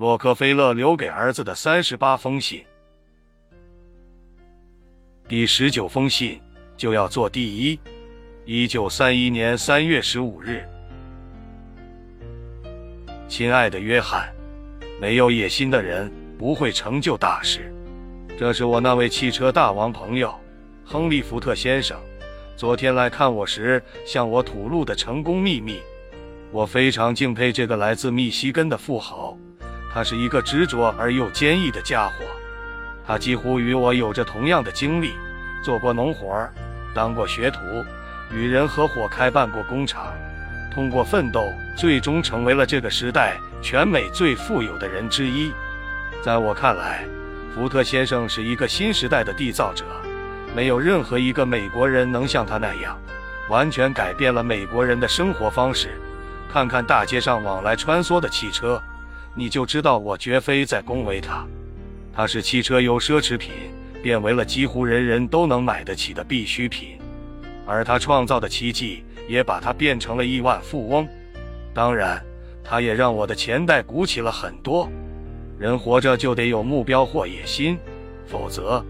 洛克菲勒留给儿子的三十八封信，第十九封信就要做第一。一九三一年三月十五日，亲爱的约翰，没有野心的人不会成就大事。这是我那位汽车大王朋友亨利·福特先生，昨天来看我时向我吐露的成功秘密。我非常敬佩这个来自密西根的富豪。他是一个执着而又坚毅的家伙，他几乎与我有着同样的经历，做过农活，当过学徒，与人合伙开办过工厂，通过奋斗，最终成为了这个时代全美最富有的人之一。在我看来，福特先生是一个新时代的缔造者，没有任何一个美国人能像他那样，完全改变了美国人的生活方式。看看大街上往来穿梭的汽车。你就知道我绝非在恭维他，他是汽车由奢侈品变为了几乎人人都能买得起的必需品，而他创造的奇迹也把他变成了亿万富翁。当然，他也让我的钱袋鼓起了很多。人活着就得有目标或野心，否则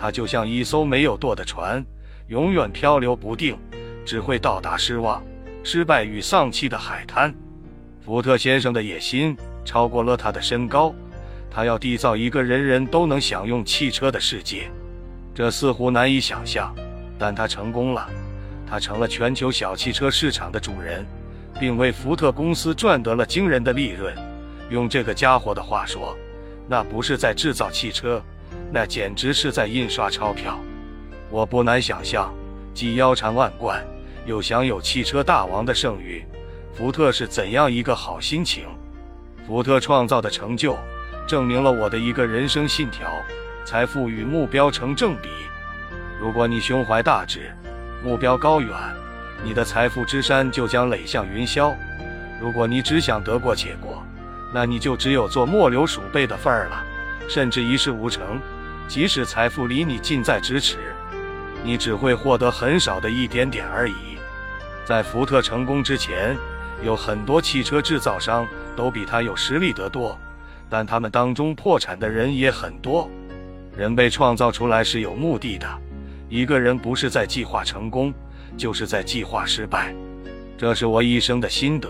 他就像一艘没有舵的船，永远漂流不定，只会到达失望、失败与丧气的海滩。福特先生的野心。超过了他的身高，他要缔造一个人人都能享用汽车的世界，这似乎难以想象，但他成功了，他成了全球小汽车市场的主人，并为福特公司赚得了惊人的利润。用这个家伙的话说，那不是在制造汽车，那简直是在印刷钞票。我不难想象，既腰缠万贯，又享有汽车大王的盛誉，福特是怎样一个好心情。福特创造的成就，证明了我的一个人生信条：财富与目标成正比。如果你胸怀大志，目标高远，你的财富之山就将垒向云霄；如果你只想得过且过，那你就只有做末流鼠辈的份儿了，甚至一事无成。即使财富离你近在咫尺，你只会获得很少的一点点而已。在福特成功之前，有很多汽车制造商。都比他有实力得多，但他们当中破产的人也很多。人被创造出来是有目的的，一个人不是在计划成功，就是在计划失败。这是我一生的心得。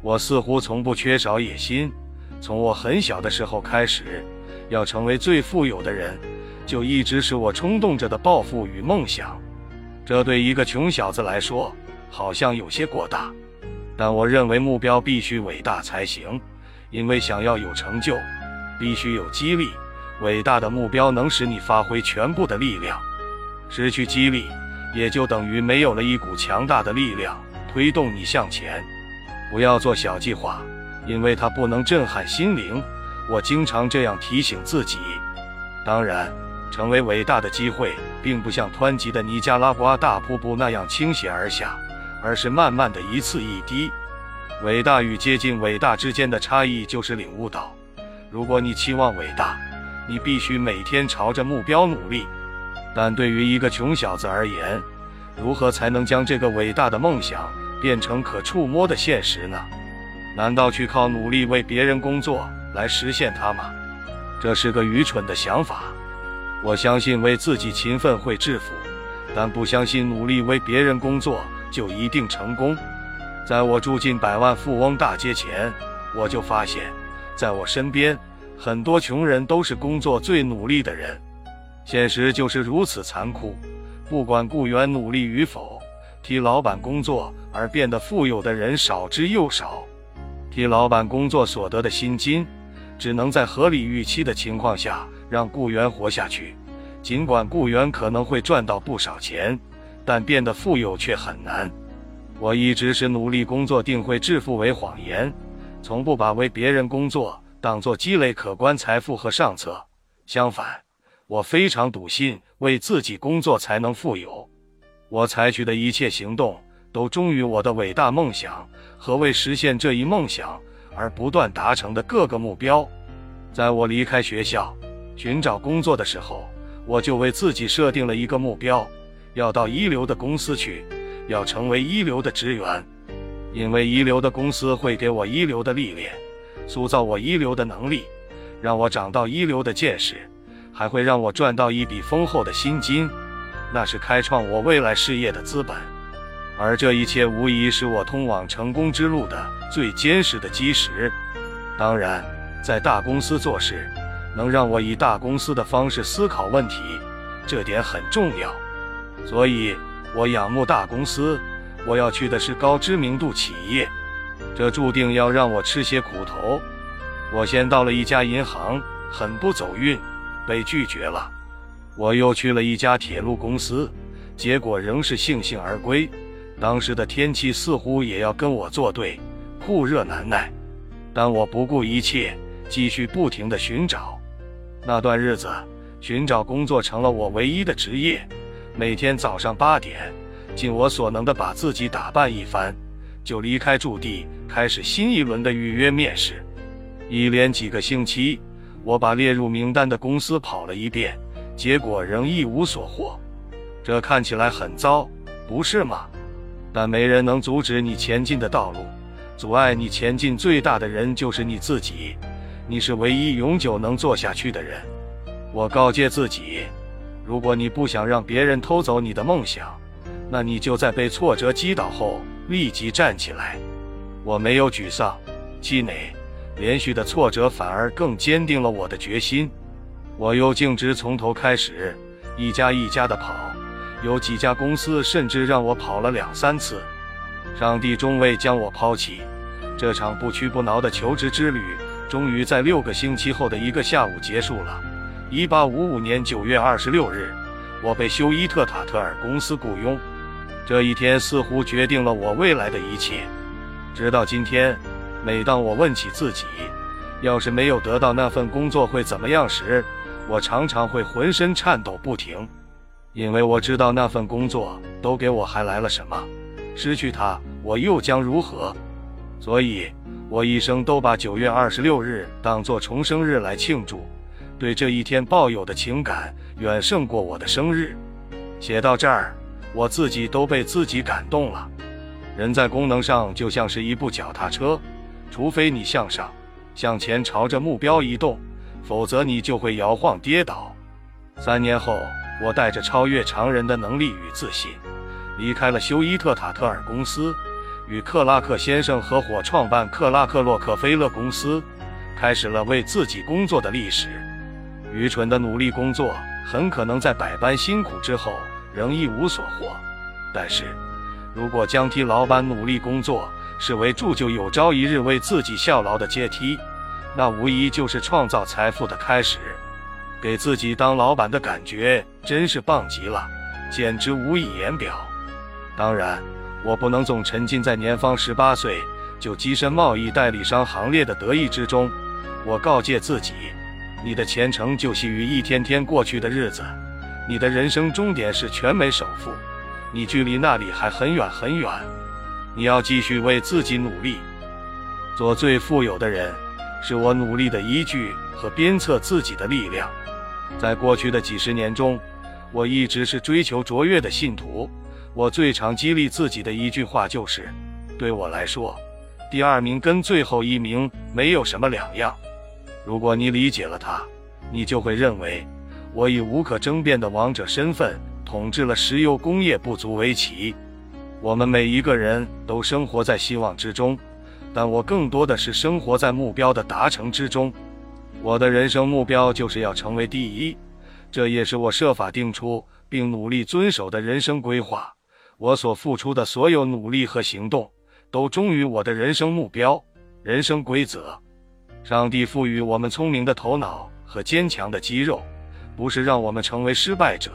我似乎从不缺少野心，从我很小的时候开始，要成为最富有的人，就一直是我冲动着的抱负与梦想。这对一个穷小子来说，好像有些过大。但我认为目标必须伟大才行，因为想要有成就，必须有激励。伟大的目标能使你发挥全部的力量，失去激励，也就等于没有了一股强大的力量推动你向前。不要做小计划，因为它不能震撼心灵。我经常这样提醒自己。当然，成为伟大的机会，并不像湍急的尼加拉瓜大瀑布那样倾泻而下。而是慢慢的一次一滴。伟大与接近伟大之间的差异就是领悟到，如果你期望伟大，你必须每天朝着目标努力。但对于一个穷小子而言，如何才能将这个伟大的梦想变成可触摸的现实呢？难道去靠努力为别人工作来实现它吗？这是个愚蠢的想法。我相信为自己勤奋会致富，但不相信努力为别人工作。就一定成功。在我住进百万富翁大街前，我就发现，在我身边，很多穷人都是工作最努力的人。现实就是如此残酷。不管雇员努力与否，替老板工作而变得富有的人少之又少。替老板工作所得的薪金，只能在合理预期的情况下让雇员活下去。尽管雇员可能会赚到不少钱。但变得富有却很难。我一直是努力工作定会致富为谎言，从不把为别人工作当作积累可观财富和上策。相反，我非常笃信为自己工作才能富有。我采取的一切行动都忠于我的伟大梦想和为实现这一梦想而不断达成的各个目标。在我离开学校寻找工作的时候，我就为自己设定了一个目标。要到一流的公司去，要成为一流的职员，因为一流的公司会给我一流的历练，塑造我一流的能力，让我长到一流的见识，还会让我赚到一笔丰厚的薪金，那是开创我未来事业的资本。而这一切无疑是我通往成功之路的最坚实的基石。当然，在大公司做事，能让我以大公司的方式思考问题，这点很重要。所以，我仰慕大公司。我要去的是高知名度企业，这注定要让我吃些苦头。我先到了一家银行，很不走运，被拒绝了。我又去了一家铁路公司，结果仍是悻悻而归。当时的天气似乎也要跟我作对，酷热难耐。但我不顾一切，继续不停地寻找。那段日子，寻找工作成了我唯一的职业。每天早上八点。尽我所能的把自己打扮一番，就离开驻地，开始新一轮的预约面试。一连几个星期，我把列入名单的公司跑了一遍，结果仍一无所获。这看起来很糟，不是吗？但没人能阻止你前进的道路，阻碍你前进最大的人就是你自己。你是唯一永久能做下去的人。我告诫自己，如果你不想让别人偷走你的梦想，那你就在被挫折击倒后立即站起来。我没有沮丧、气馁，连续的挫折反而更坚定了我的决心。我又径直从头开始，一家一家的跑，有几家公司甚至让我跑了两三次。上帝终未将我抛弃，这场不屈不挠的求职之旅终于在六个星期后的一个下午结束了。一八五五年九月二十六日，我被休伊特塔特尔公司雇佣。这一天似乎决定了我未来的一切。直到今天，每当我问起自己，要是没有得到那份工作会怎么样时，我常常会浑身颤抖不停，因为我知道那份工作都给我还来了什么，失去它我又将如何？所以，我一生都把九月二十六日当作重生日来庆祝，对这一天抱有的情感远胜过我的生日。写到这儿。我自己都被自己感动了。人在功能上就像是一部脚踏车，除非你向上、向前朝着目标移动，否则你就会摇晃跌倒。三年后，我带着超越常人的能力与自信，离开了休伊特塔特尔公司，与克拉克先生合伙创办克拉克洛克菲勒公司，开始了为自己工作的历史。愚蠢的努力工作，很可能在百般辛苦之后。仍一无所获，但是，如果将替老板努力工作视为铸就有朝一日为自己效劳的阶梯，那无疑就是创造财富的开始。给自己当老板的感觉真是棒极了，简直无以言表。当然，我不能总沉浸在年方十八岁就跻身贸易代理商行列的得意之中。我告诫自己，你的前程就系于一天天过去的日子。你的人生终点是全美首富，你距离那里还很远很远。你要继续为自己努力，做最富有的人，是我努力的依据和鞭策自己的力量。在过去的几十年中，我一直是追求卓越的信徒。我最常激励自己的一句话就是：对我来说，第二名跟最后一名没有什么两样。如果你理解了它，你就会认为。我以无可争辩的王者身份统治了石油工业不足为奇。我们每一个人都生活在希望之中，但我更多的是生活在目标的达成之中。我的人生目标就是要成为第一，这也是我设法定出并努力遵守的人生规划。我所付出的所有努力和行动，都忠于我的人生目标、人生规则。上帝赋予我们聪明的头脑和坚强的肌肉。不是让我们成为失败者，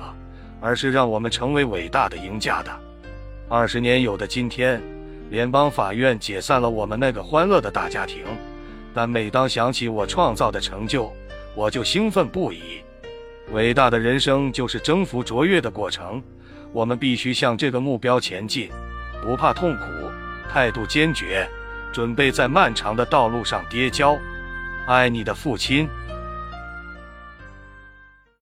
而是让我们成为伟大的赢家的。二十年有的今天，联邦法院解散了我们那个欢乐的大家庭，但每当想起我创造的成就，我就兴奋不已。伟大的人生就是征服卓越的过程，我们必须向这个目标前进，不怕痛苦，态度坚决，准备在漫长的道路上跌跤。爱你的父亲。